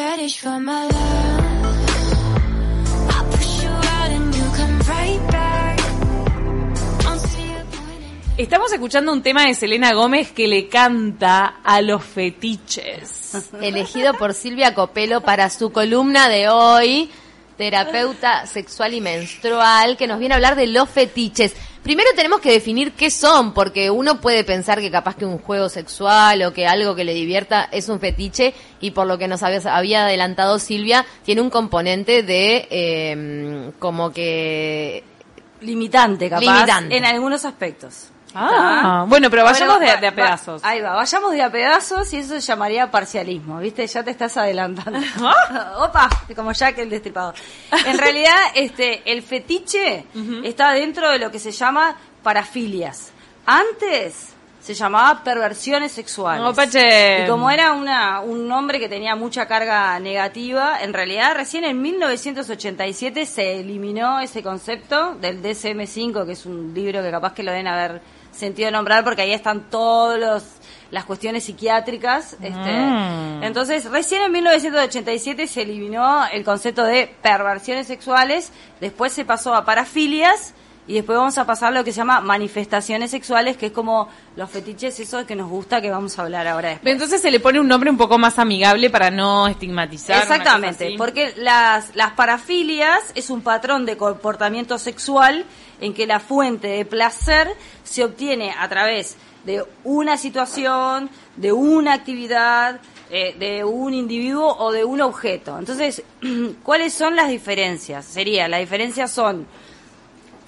fetish for my love. I push you out and you come right back. Don't see a point in Estamos escuchando un tema de Selena Gómez que le canta a los fetiches. elegido por Silvia Copelo para su columna de hoy, terapeuta sexual y menstrual, que nos viene a hablar de los fetiches. Primero tenemos que definir qué son, porque uno puede pensar que capaz que un juego sexual o que algo que le divierta es un fetiche y por lo que nos había, adelantado Silvia, tiene un componente de eh, como que... Limitante, capaz. Limitante. En algunos aspectos. Ah, bueno, pero vayamos Bueno, de, va- de a va- pedazos. ahí va, vayamos de a pedazos y eso se llamaría parcialismo, ¿viste? Ya te estás adelantando. Ah. Opa, como Jack el destripador. En realidad, este, el fetiche está dentro de lo que se llama parafilias. Antes se llamaba perversiones sexuales. No, Pache. Y como era una, un nombre que tenía mucha carga negativa, en realidad recién en 1987 se eliminó ese concepto del DSM-5, que es un libro que capaz que lo deben haber sentido nombrar porque ahí están todas las cuestiones psiquiátricas. Este, Mm. Entonces, recién en 1987 se eliminó el concepto de perversiones sexuales, después se pasó a parafilias y después vamos a pasar a lo que se llama manifestaciones sexuales, que es como los fetiches, eso que nos gusta, que vamos a hablar ahora después. Entonces se le pone un nombre un poco más amigable para no estigmatizar. Exactamente, porque las, las parafilias es un patrón de comportamiento sexual en que la fuente de placer se obtiene a través de una situación, de una actividad, eh, de un individuo o de un objeto. Entonces, ¿cuáles son las diferencias? Sería, las diferencias son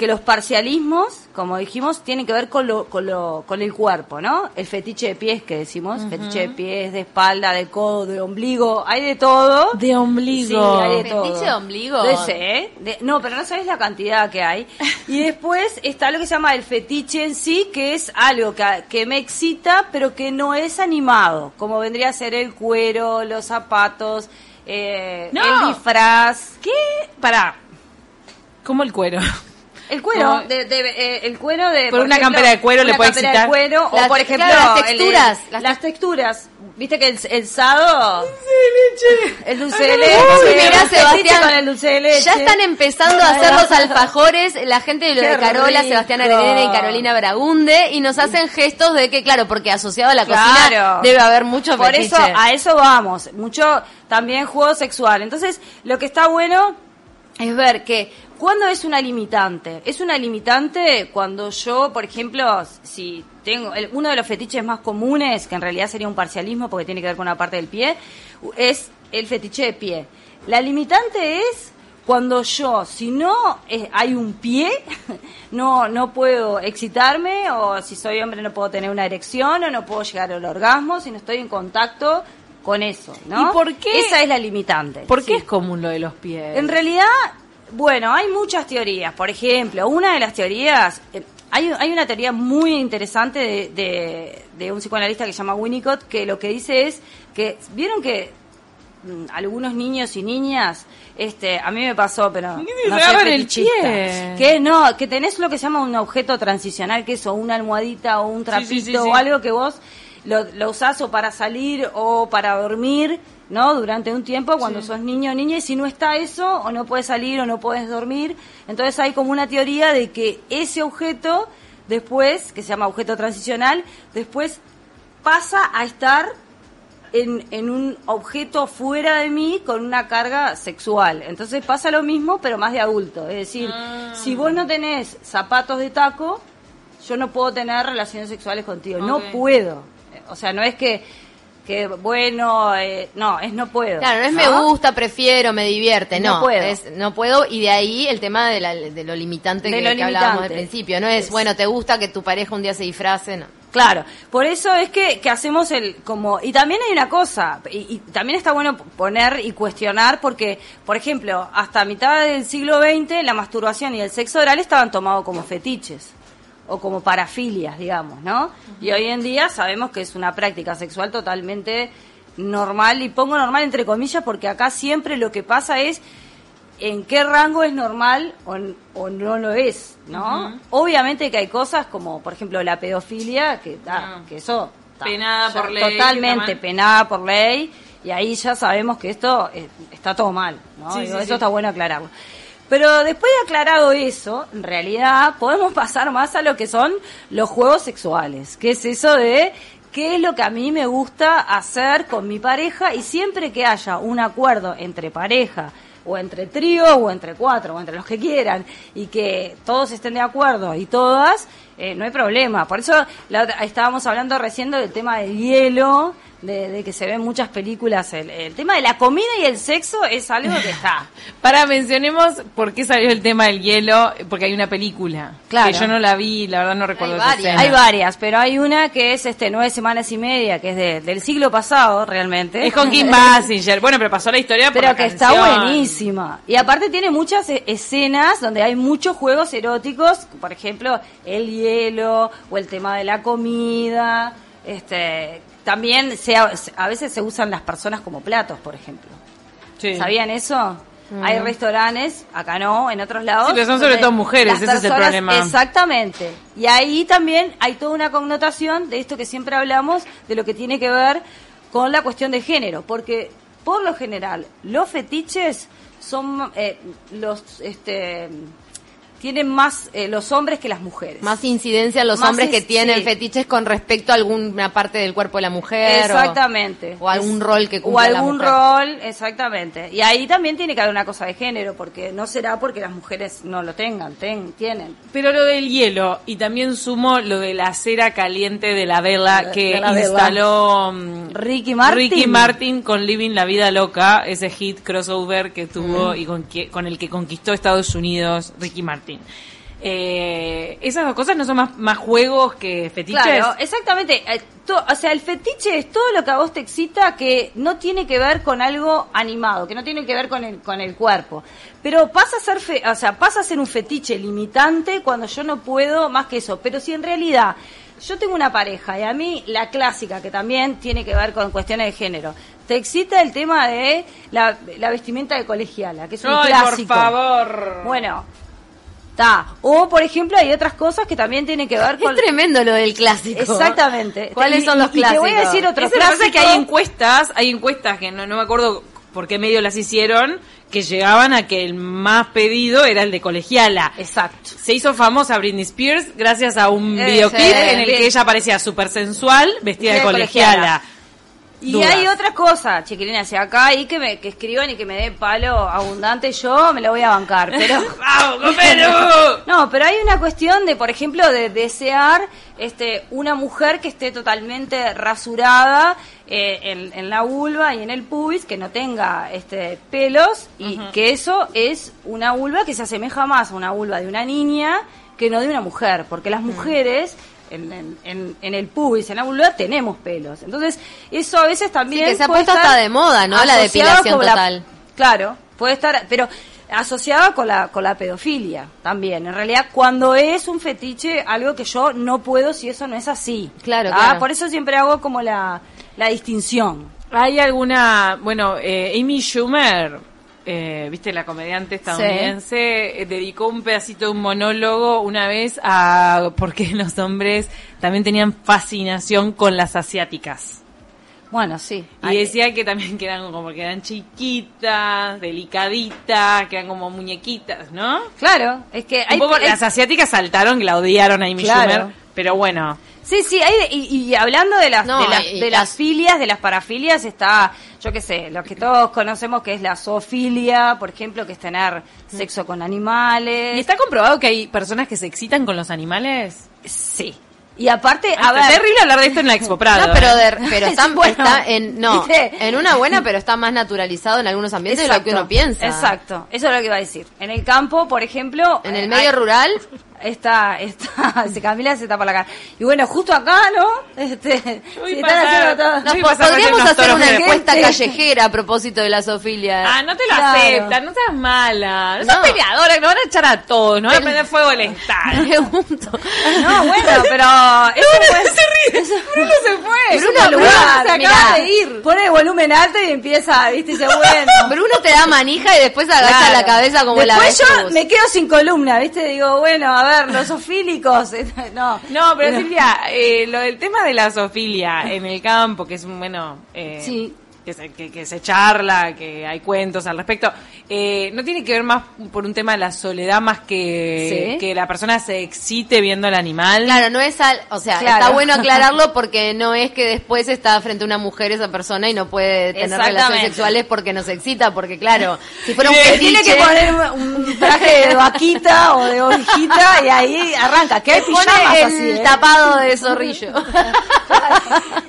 que los parcialismos, como dijimos, tienen que ver con lo, con lo, con el cuerpo, ¿no? El fetiche de pies que decimos, fetiche de pies, de espalda, de codo, de ombligo, hay de todo. De ombligo. Sí, hay de todo. ¿Fetiche de ombligo? De ese, ¿eh? De- no, pero no sabes la cantidad que hay. Y después está lo que se llama el fetiche en sí, que es algo que, que me excita, pero que no es animado, como vendría a ser el cuero, los zapatos, eh, No. el disfraz. ¿Qué? Pará. Como el cuero. El cuero, No. de, de- eh, el cuero de... Por una campera de cuero le una puede campera excitar. de cuero, o Las- por ejemplo... claro, las el- texturas, Las, las texturas. Viste que el, el sado... El dulce de leche. uy, Mirá, el fetiche Sebastián, con el dulce de leche. ya están empezando a hacer los alfajores, la gente de lo Qué de Carola, rico. Sebastián Arenera y Carolina Bragunde, y nos hacen gestos de que, claro, porque asociado a la Claro. cocina debe haber mucho Por fetiche. eso, a eso vamos. Mucho también juego sexual. Entonces, lo que está bueno es ver que cuando es una limitante. Es una limitante cuando yo, por ejemplo, si tengo el- uno de los fetiches más comunes, que en realidad sería un parcialismo porque tiene que ver con una parte del pie, es el fetiche de pie. La limitante es cuando yo, si no eh, hay un pie, no, no puedo excitarme, o si soy hombre no puedo tener una erección, o no puedo llegar al orgasmo, si no estoy en contacto con eso, ¿no? ¿Y por qué? Esa es la limitante. ¿Por qué es común lo de los pies? En realidad, bueno, hay muchas teorías. Por ejemplo, una de las teorías, eh, hay, hay una teoría muy interesante de, de, de un psicoanalista que se llama Winnicott, que lo que dice es que, ¿vieron que mm, algunos niños y niñas, este, a mí me pasó, pero no soy el pie. que no, que tenés lo que se llama un objeto transicional, que es o una almohadita o un trapito sí, sí, sí. o algo que vos lo, lo usás o para salir o para dormir, ¿no? Durante un tiempo cuando sos niño o niña y si no está eso o no puedes salir o no puedes dormir, entonces hay como una teoría de que ese objeto después, que se llama objeto transicional, después pasa a estar en, en un objeto fuera de mí con una carga sexual. Entonces pasa lo mismo, pero más de adulto. Es decir, Ah. si vos no tenés zapatos de taco, yo no puedo tener relaciones sexuales contigo. No puedo. O sea, no es que, que bueno, eh, no, es no puedo. Claro, no es me gusta, prefiero, me divierte, no. No puedo. Es, no puedo, y de ahí el tema de, la- de lo limitante De que, lo que hablábamos al principio. No es, Es- bueno, te gusta que tu pareja un día se disfrace, no. Claro, por eso es que, que hacemos el como y también hay una cosa y, y también está bueno poner y cuestionar porque, por ejemplo, hasta mitad del siglo XX la masturbación y el sexo oral estaban tomados como fetiches o como parafilias, digamos, ¿no? Y hoy en día sabemos que es una práctica sexual totalmente normal y pongo normal entre comillas porque acá siempre lo que pasa es en qué rango es normal o, no lo es, ¿no? Obviamente que hay cosas como, por ejemplo, la pedofilia, que, ah, Ah. que eso... está Penada por ley, Totalmente penada por ley Y ahí ya sabemos que esto eh, está todo mal, ¿no? Sí, Digo, sí, eso sí. está bueno aclararlo. Pero después de aclarado eso, en realidad podemos pasar más a lo que son los juegos sexuales, que es eso de qué es lo que a mí me gusta hacer con mi pareja y siempre que haya un acuerdo entre pareja o entre trío o entre cuatro o entre los que quieran y que todos estén de acuerdo y todas, eh, no hay problema. Por eso la estábamos hablando recién del tema del hielo, de, de que se ven muchas películas. El, el tema de la comida y el sexo es algo que está. Para mencionemos por qué salió el tema del hielo, porque hay una película. Claro. Que yo no la vi, la verdad no recuerdo esa varias. Hay varias, pero hay una que es este nueve semanas y media, que es de- del siglo pasado realmente. Es con Kim Basinger. Bueno, pero pasó la historia por pero la que está buenísima. Y aparte tiene muchas e- escenas donde hay muchos juegos eróticos, por ejemplo, el hielo o el tema de la comida. Este, también se, a veces se usan las personas como platos, por ejemplo. Sí. ¿Sabían eso? Hay restaurantes, acá no, en otros lados. Sí, pero son sobre todo mujeres, ese es el problema. Exactamente. Y ahí también hay toda una connotación de esto que siempre hablamos, de lo que tiene que ver con la cuestión de género. Porque, por lo general, los fetiches son eh, los. este tienen más eh, los hombres que las mujeres. Más incidencia los Más hombres que tienen sí. fetiches con respecto a alguna parte del cuerpo de la mujer. o- Exactamente. O, algún Es- rol que O cumpla la algún mujer. rol, exactamente. Y ahí también tiene que haber una cosa de género, porque no será porque las mujeres no lo tengan, ten- tienen. Pero lo del hielo, y también sumo lo de la cera caliente de la vela De- que de la vela. instaló mm, Ricky Martin. Ricky Martin con Living la Vida Loca, ese hit crossover que tuvo y con, que- con el que conquistó Estados Unidos Ricky Martin. Eh, esas dos cosas no son más, más juegos que fetiches. Claro, exactamente. Eh, to- o sea, el fetiche es todo lo que a vos te excita que no tiene que ver con algo animado, que no tiene que ver con el, con el cuerpo. Pero pasa a ser, fe- o sea, pasa a ser un fetiche limitante cuando yo no puedo más que eso. Pero si en realidad yo tengo una pareja y a mí la clásica, que también tiene que ver con cuestiones de género, te excita el tema de la, la vestimenta de colegiala, que es un Ay, por clásico. favor. Bueno, está. O, por ejemplo, hay otras cosas que también tienen que ver con... Es tremendo lo del clásico. Exactamente. ¿Cuáles Y- son los y- y te voy a clásicos? decir otro es clásico. que hay encuestas, hay encuestas que no, no me acuerdo por qué medio las hicieron, que llegaban a que el más pedido era el de colegiala. Exacto. Se hizo famosa Britney Spears gracias a un Eh, videoclip sí, en el bien. que ella parecía súper sensual, vestida de de colegiala. colegiala. Y Dudas. hay otra cosa, chiquilina, si acá hay que, me, que escriban y que me den palo abundante, yo me lo voy a bancar, pero... No, pero hay una cuestión de, por ejemplo, de desear este, una mujer que esté totalmente rasurada eh, en, en la vulva y en el pubis, que no tenga este, pelos, y que eso es una vulva que se asemeja más a una vulva de una niña que no de una mujer, porque las mujeres... En, en- en- en el pubis, en la vulva, tenemos pelos. Entonces, eso a veces también. Sí, que se ha puede puesto estar hasta de moda, ¿no? La depilación la- total. claro, puede estar, pero asociada con la, con la pedofilia también. En realidad, cuando es un fetiche, algo que yo no puedo si eso no es así. Claro, Ah, claro. Por eso siempre hago como la, la distinción. ¿Hay alguna, bueno, eh, Amy Schumer, eh, viste, la comediante estadounidense, eh, dedicó un pedacito de un monólogo una vez a por qué los hombres también tenían fascinación con las asiáticas. Bueno, sí. Y Ay, decía que también que eran como que eran chiquitas, delicaditas, que eran como muñequitas, ¿no? Claro, es que hay, un poco las asiáticas saltaron, que la odiaron a Amy Claro. Schumer, pero bueno. Sí, sí, hay de- y, y hablando de las, No, de, las, y- de y las filias, de las parafilias, está, yo qué sé, lo que todos conocemos que es la zoofilia, por ejemplo, que es tener sexo con animales. ¿Y está comprobado que hay personas que se excitan con los animales? Sí. Y aparte, A a ver... terrible hablar de esto en la Expo Prado. No, pero, ¿eh? de- pero está, Bueno, está en, no, ¿viste? en una buena, pero está más naturalizado en algunos ambientes de lo que uno piensa. Exacto, eso es lo que iba a decir. En el campo, por ejemplo... En eh, el medio hay- rural, Está, está, se Camila se tapa la cara. Y bueno, justo acá, ¿no? Este, están haciendo todo- no, podríamos hacer una encuesta callejera a propósito de la zoofilia. Ah, no te lo Claro. aceptan, no seas mala. No, No. sos peleadora, no van a echar a todos, no van a prender fuego al estadio. Pregunto. No, bueno, pero... eso fue- se ríe, Bruno se fue. Bruno, Bruno, Bruno Bruno, se acaba mirá. de ir. Pone el volumen alto y empieza, viste, y dice, bueno. Bruno te da manija y después agacha Claro. la cabeza como la Después yo me quedo sin columna, ¿viste? Digo, bueno, a ver, los ofílicos. No, No, pero Silvia, eh, lo del tema de la zoofilia en el campo, que es un, bueno... Eh, Sí. Que se, que, que se charla, que hay cuentos al respecto. Eh, no tiene que ver más por un tema de la soledad más que Sí. que la persona se excite viendo al animal. Claro, no es al, o sea, Claro. está bueno aclararlo porque no es que después está frente a una mujer esa persona y no puede tener relaciones sexuales porque no se excita, porque claro, si fuera un fetiche, Tiene que poner un, traje de vaquita o de ovejita y ahí arranca. Pone pijamas el así, ¿eh? tapado de zorrillo.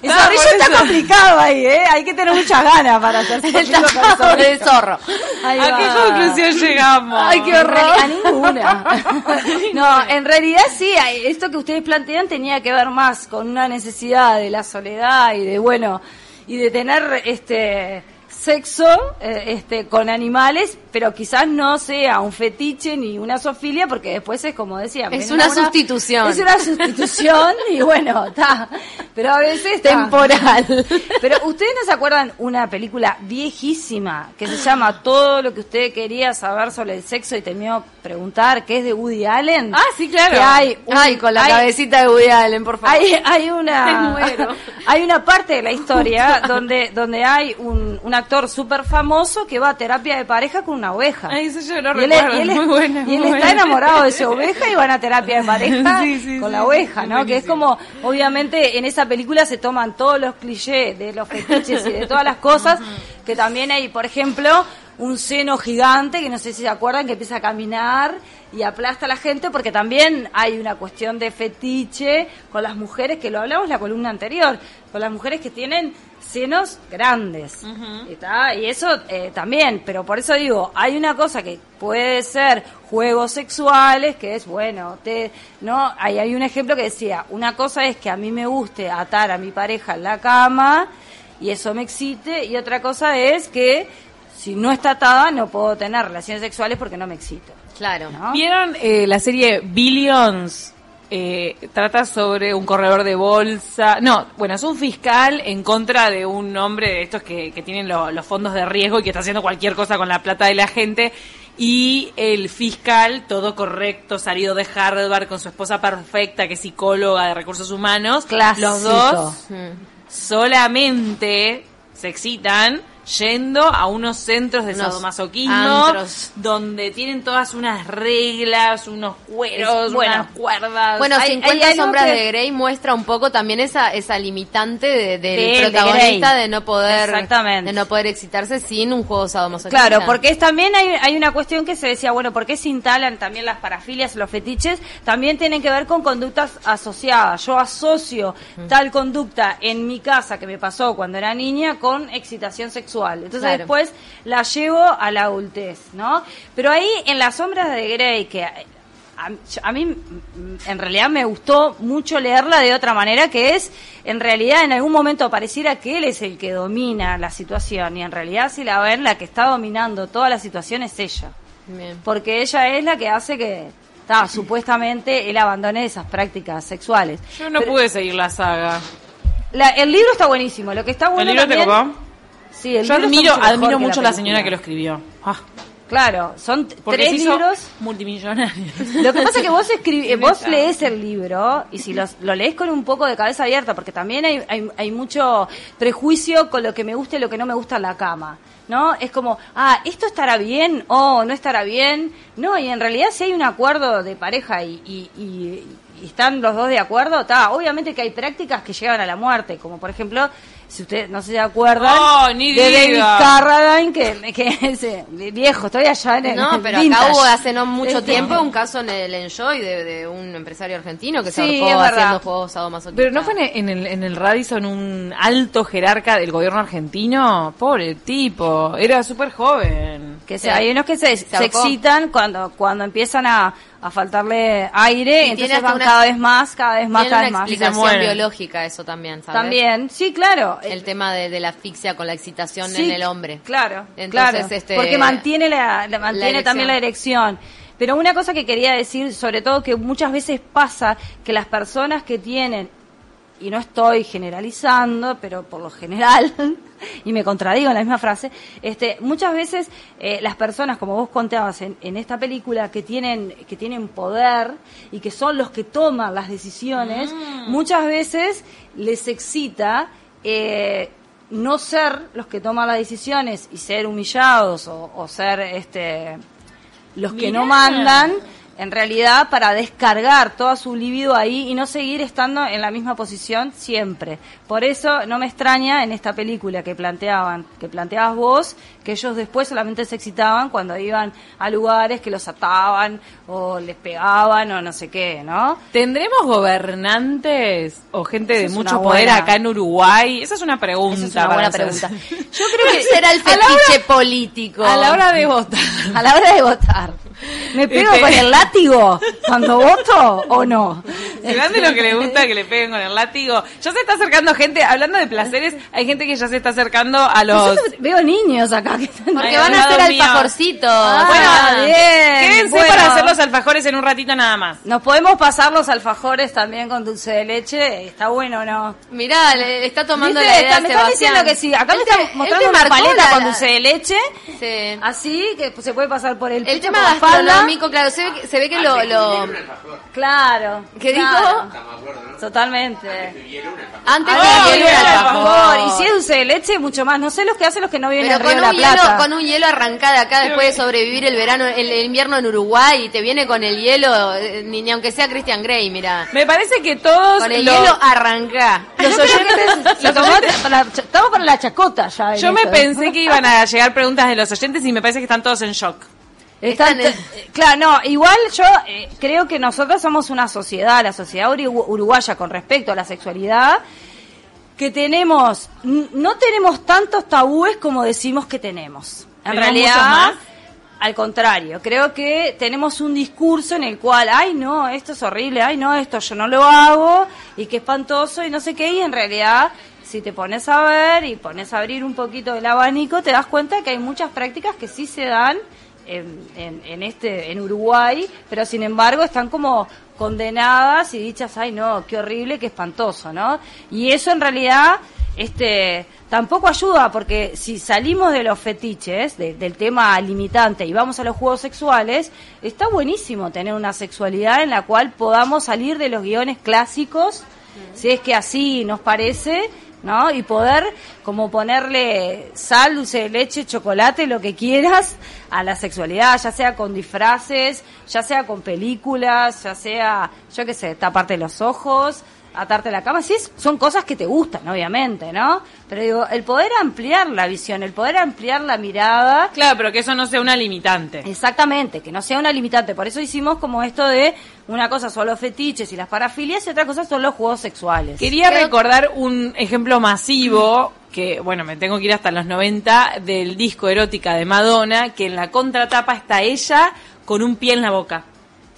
El No, zorrillo está eso. complicado ahí, ¿eh? Hay que tener muchas ganas para hacerse el zorrillo con tapado de zorrillo. zorro. Ahí ¿A qué conclusión llegamos? Ay, qué En horror. A ninguna. No, en realidad sí, esto que ustedes plantean tenía que ver más con una necesidad de la soledad y de, bueno, y de tener este sexo eh, este con animales, pero quizás no sea un fetiche ni una zoofilia, porque después es como decía. Es una sustitución. Es una sustitución y bueno, está. Pero a veces. Temporal. Pero ustedes no se acuerdan una película viejísima que se llama Todo lo que usted quería saber sobre el sexo y temió preguntar, que es de Woody Allen. Ah, sí, claro. Que hay un- Ay, con la hay- cabecita de Woody Allen, por favor. hay, hay una hay una parte de la historia donde donde hay un, un actor súper famoso que va a terapia de pareja con una oveja. Ay, eso yo no y él, recuerdo. y él- muy buena, y él está enamorado de esa oveja y van a terapia de pareja Sí, sí, con sí, la oveja, ¿no? Que es como, obviamente, en esa película se toman todos los clichés de los fetiches y de todas las cosas, que también hay, por ejemplo, un seno gigante, que no sé si se acuerdan, que empieza a caminar y aplasta a la gente, porque también hay una cuestión de fetiche con las mujeres, que lo hablamos en la columna anterior, con las mujeres que tienen senos grandes. ¿Está? Y eso eh, también, pero por eso digo, hay una cosa que puede ser juegos sexuales, que es, bueno, te, no hay, hay un ejemplo que decía, una cosa es que a mí me guste atar a mi pareja en la cama y eso me excite, y otra cosa es que si no está atada no puedo tener relaciones sexuales porque no me excito. Claro. ¿no? ¿Vieron eh, la serie Billions? Eh, trata sobre un corredor de bolsa. No, bueno, es un fiscal en contra de un hombre de estos que, que tienen lo- los fondos de riesgo y que está haciendo cualquier cosa con la plata de la gente. Y el fiscal, todo correcto, salido de Harvard con su esposa perfecta, que es psicóloga de recursos humanos. Clásico. Los dos solamente se excitan yendo a unos centros de Unos sadomasoquismo antros. donde tienen todas unas reglas, unos cueros, Es- bueno. unas cuerdas. Bueno, Hay- 50 hay algo sombras que- de Grey muestra un poco también esa esa limitante de- del De protagonista de, no poder Exactamente. de no poder excitarse sin un juego sadomasoquista. Claro, porque es, también hay, hay una cuestión que se decía, bueno, ¿por qué se instalan también las parafilias, los fetiches? También tienen que ver con conductas asociadas. Yo asocio tal conducta en mi casa que me pasó cuando era niña con excitación sexual. Entonces Claro. después la llevo a la adultez, ¿no? Pero ahí en las sombras de Grey, que a, a mí mm, en realidad me gustó mucho leerla de otra manera, que es, en realidad en algún momento pareciera que él es el que domina la situación y en realidad si la ven, la que está dominando toda la situación es ella. Bien. Porque ella es la que hace que, ta, supuestamente, él abandone esas prácticas sexuales. Yo no Pero pude seguir la saga. la- el libro está buenísimo, lo que está bueno ¿El libro te también- copó? Sí, el Yo libro está admiro, mucho mejor admiro que mucho a la película. señora que lo escribió. Ah, Claro, son t- porque tres se hizo libros. multimillonario. Lo que pasa es que vos escribís, En vos lees el libro y si los- lo lees con un poco de cabeza abierta, porque también hay, hay, hay mucho prejuicio con lo que me gusta y lo que no me gusta en la cama. ¿No? Es como, ah, esto estará bien o no estará bien. No, y en realidad si hay un acuerdo de pareja y, y, y- y están los dos de acuerdo, está. Obviamente que hay prácticas que llevan a la muerte, como por ejemplo, si ustedes no se acuerdan, Oh, ni de David. Carradine, que, que es eh, viejo, estoy allá en el No, pero vintage. acá hubo hace no mucho Este, tiempo un caso en el Enjoy de, de un empresario argentino que se Sí, ahorcó es verdad. haciendo juegos sadomasoquistas. Pero no fue en el, en el Radisson un alto jerarca del gobierno argentino. Pobre tipo, era súper joven. Que Sí. se, hay unos que se, excitan cuando, cuando empiezan a, a faltarle aire, Y entonces tiene van una- cada vez más, cada vez más, Tiene cada una vez más. explicación mueren. biológica eso también, ¿sabes? También, sí, claro. El tema de, de la asfixia con la excitación Sí, en el hombre. Claro, Entonces, claro. este, porque mantiene la, la- mantiene también la erección. Pero una cosa que quería decir, sobre todo que muchas veces pasa que las personas que tienen y no estoy generalizando, pero por lo general, y me contradigo en la misma frase, este, muchas veces eh, las personas, como vos contabas en, en esta película, que tienen, que tienen poder y que son los que toman las decisiones, muchas veces les excita eh, no ser los que toman las decisiones y ser humillados o, o ser este los que no mandan en realidad para descargar toda su libido ahí y no seguir estando en la misma posición siempre. Por eso no me extraña en esta película que planteaban, que planteabas vos, que ellos después solamente se excitaban cuando iban a lugares que los ataban o les pegaban o no sé qué, ¿no? ¿Tendremos gobernantes o gente de mucho poder buena- acá en Uruguay? Esa es una pregunta. Esa es una buena pregunta. Yo creo que será el a fetiche político? A la hora de votar. a la hora de votar, ¿me pego con el látigo cuando voto o no? ¿Serán de lo que le gusta que le peguen con el látigo? Ya se está acercando gente, hablando de placeres, hay gente que ya se está acercando a los... Yo veo niños acá que están Porque van a hacer alfajorcitos. Ah, bueno, bien, quédense bueno. para hacer los alfajores en un ratito nada más. Nos podemos pasar los alfajores también con dulce de leche, está bueno o no. Mirá, le está tomando ¿Viste? la idea Está- me diciendo que sí. Acá Él me él mostrando una paleta la- con dulce de leche. Sí. Así que se puede pasar por el El tema gastronómico, claro, se ve que, se ve que lo... lo Claro. ¿Qué claro. Totalmente. Antes Ah, que y hielo era el alfajor. Y si es dulce de leche, mucho más. No sé los que hacen los que no viven Pero en con Río de un, la hielo, Plata. con un hielo arrancada acá después de sobrevivir el verano, el, el invierno en Uruguay y te viene con el hielo, eh, ni, ni aunque sea Christian Grey, mira. Me parece que todos Con el los- hielo arranca. Los oyentes, los oyentes- para- estamos para la chacota ya. en Yo me esto. pensé que iban a llegar preguntas de los oyentes y me parece que están todos en shock. Están- Están claro, no, igual yo eh, creo que nosotros somos una sociedad, la sociedad uru- uruguaya con respecto a la sexualidad, que tenemos, no tenemos tantos tabúes como decimos que tenemos. En ¿Tenemos realidad, más? al contrario, creo que tenemos un discurso en el cual, ay no, esto es horrible, ay no, esto yo no lo hago, y qué espantoso, y no sé qué, y en realidad, si te pones a ver y pones a abrir un poquito el abanico, te das cuenta que hay muchas prácticas que sí se dan en, en, en este en Uruguay, pero sin embargo están como condenadas y dichas, ay no, qué horrible, qué espantoso, ¿no? Y eso en realidad este tampoco ayuda porque si salimos de los fetiches, de- del tema limitante y vamos a los juegos sexuales, está buenísimo tener una sexualidad en la cual podamos salir de los guiones clásicos, si es que así nos parece, ¿no? Y poder como ponerle sal, dulce de leche, chocolate, lo que quieras a la sexualidad, ya sea con disfraces, ya sea con películas, ya sea, yo qué sé, taparte los ojos, atarte la cama, sí, es- son cosas que te gustan, obviamente, ¿no? Pero digo, el poder ampliar la visión, el poder ampliar la mirada, Claro, pero que eso no sea una limitante. Exactamente, que no sea una limitante. Por eso hicimos como esto de una cosa son los fetiches y las parafilias y otra cosa son los juegos sexuales. Quería Creo- recordar un ejemplo masivo que, bueno, me tengo que ir hasta los 90 del disco erótica de Madonna, que en la contratapa está ella con un pie en la boca.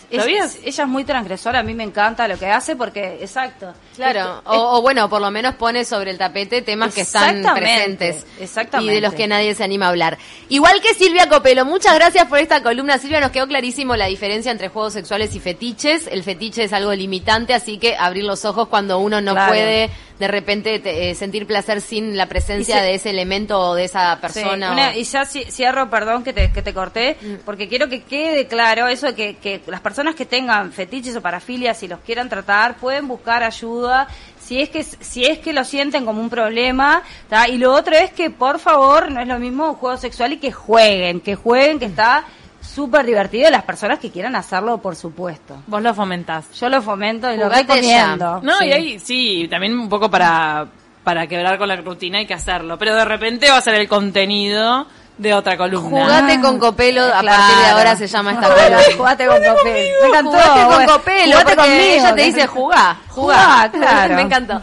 Es- ¿Sabías? es- ella es muy transgresora, a mí me encanta lo que hace porque, exacto. Claro, o, o bueno, por lo menos pone sobre el tapete temas que están presentes exactamente. y de los que nadie se anima a hablar. Igual que Silvia Copelo, muchas gracias por esta columna. Silvia, nos quedó clarísimo la diferencia entre juegos sexuales y fetiches. El fetiche es algo limitante, así que abrir los ojos cuando uno no Claro. puede de repente te- eh, sentir placer sin la presencia se- de ese elemento o de esa Sí, persona. una- o- y ya ci- cierro, perdón que te, que te corté, Mm. porque quiero que quede claro eso de que, que las personas que tengan fetiches o parafilias y los quieran tratar pueden buscar ayuda si es que si es que lo sienten como un problema ¿tá? y lo otro es que por favor no es lo mismo un juego sexual y que jueguen que jueguen que está súper divertido y las personas que quieran hacerlo por supuesto Vos lo fomentás. yo lo fomento y lo Jugate recomiendo No, Sí. y ahí sí, también un poco para, para quebrar con la rutina hay que hacerlo. Pero de repente va a ser el contenido de otra columna. Jugate con Copelo, a Claro. partir de ahora se llama esta columna. Jugate con Copelo. Me encantó. Jugate con. Copelo, Jugate porque conmigo. ella te dice jugá, jugá. Jugá, claro. Me encantó.